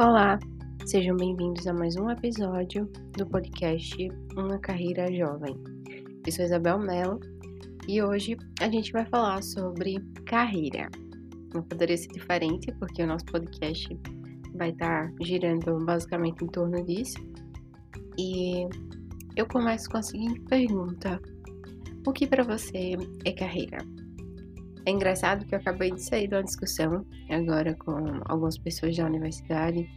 Olá, sejam bem-vindos a mais um episódio do podcast Uma Carreira Jovem. Eu sou Isabel Mello e hoje a gente vai falar sobre carreira. Não poderia ser diferente porque o nosso podcast vai estar girando basicamente em torno disso. E eu começo com a seguinte pergunta: O que para você é carreira? É engraçado que eu acabei de sair de uma discussão agora com algumas pessoas da universidade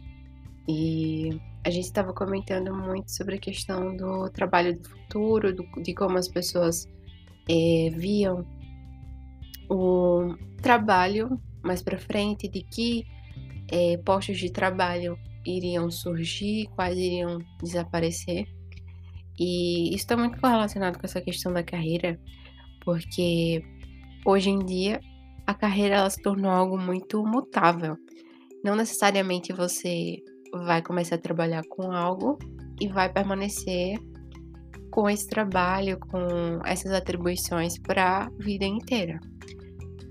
e a gente estava comentando muito sobre a questão do trabalho do futuro, do, de como as pessoas é, viam o trabalho mais para frente, de que é, postos de trabalho iriam surgir, quais iriam desaparecer. E isso está muito correlacionado com essa questão da carreira, porque hoje em dia a carreira ela se tornou algo muito mutável. Não necessariamente você vai começar a trabalhar com algo e vai permanecer com esse trabalho, com essas atribuições para a vida inteira.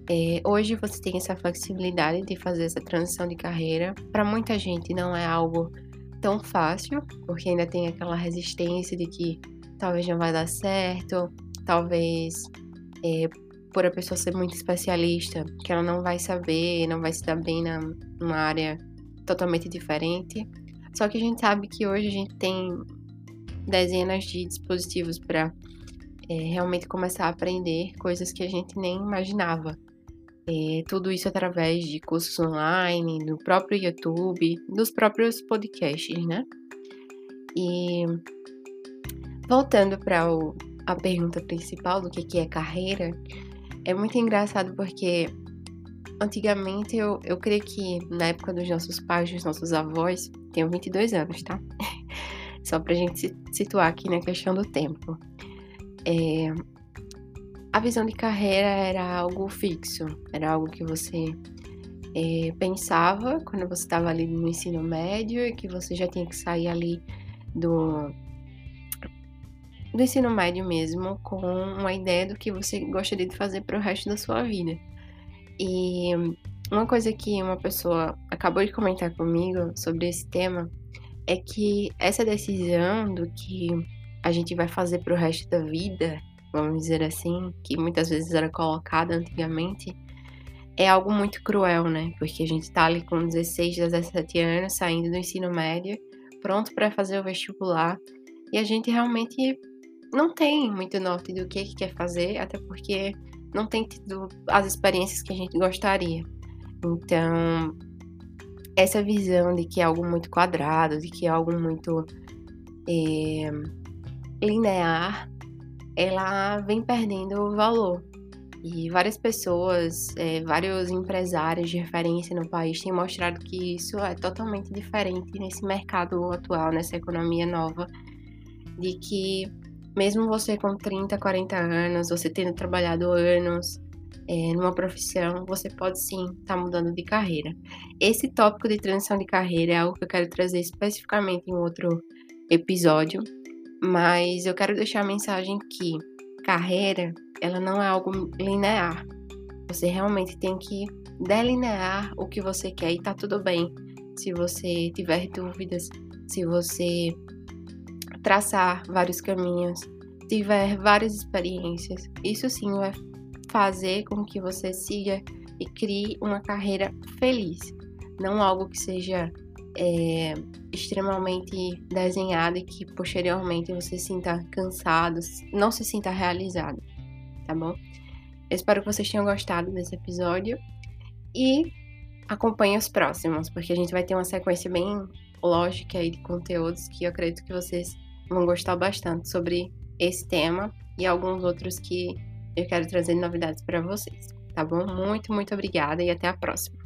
É, hoje você tem essa flexibilidade de fazer essa transição de carreira. Para muita gente não é algo tão fácil, porque ainda tem aquela resistência de que talvez não vai dar certo, talvez é, por a pessoa ser muito especialista, que ela não vai saber, não vai se dar bem na, numa área totalmente diferente. Só que a gente sabe que hoje a gente tem dezenas de dispositivos para é, realmente começar a aprender coisas que a gente nem imaginava. É, tudo isso através de cursos online, do próprio YouTube, dos próprios podcasts, né? E voltando para a pergunta principal do que, que é carreira, é muito engraçado porque antigamente eu, eu creio que na época dos nossos pais, dos nossos avós, tenho 22 anos, tá? Só pra gente se situar aqui na questão do tempo. É, a visão de carreira era algo fixo, era algo que você é, pensava quando você estava ali no ensino médio e que você já tinha que sair ali do, do ensino médio mesmo com uma ideia do que você gostaria de fazer para o resto da sua vida. E uma coisa que uma pessoa acabou de comentar comigo sobre esse tema é que essa decisão do que a gente vai fazer para o resto da vida, vamos dizer assim, que muitas vezes era colocada antigamente, é algo muito cruel, né? Porque a gente está ali com 16, 17 anos, saindo do ensino médio, pronto para fazer o vestibular, e a gente realmente não tem muito norte do que, que quer fazer, até porque não tem tido as experiências que a gente gostaria. Então, essa visão de que é algo muito quadrado, de que é algo muito é, linear, ela vem perdendo valor. E várias pessoas, é, vários empresários de referência no país têm mostrado que isso é totalmente diferente nesse mercado atual, nessa economia nova, de que mesmo você com 30, 40 anos, você tendo trabalhado anos é, numa profissão, você pode sim estar tá mudando de carreira. Esse tópico de transição de carreira é algo que eu quero trazer especificamente em outro episódio, mas eu quero deixar a mensagem que carreira, ela não é algo linear. Você realmente tem que delinear o que você quer e tá tudo bem. Se você tiver dúvidas, se você traçar vários caminhos, tiver várias experiências, isso sim vai fazer com que você siga e crie uma carreira feliz, não algo que seja é, extremamente desenhado e que posteriormente você se sinta cansado, não se sinta realizado, tá bom? Eu espero que vocês tenham gostado desse episódio e acompanhe os próximos, porque a gente vai ter uma sequência bem lógica aí de conteúdos que eu acredito que vocês vão gostar bastante sobre esse tema e alguns outros que eu quero trazer novidades para vocês, tá bom? Muito, muito obrigada e até a próxima.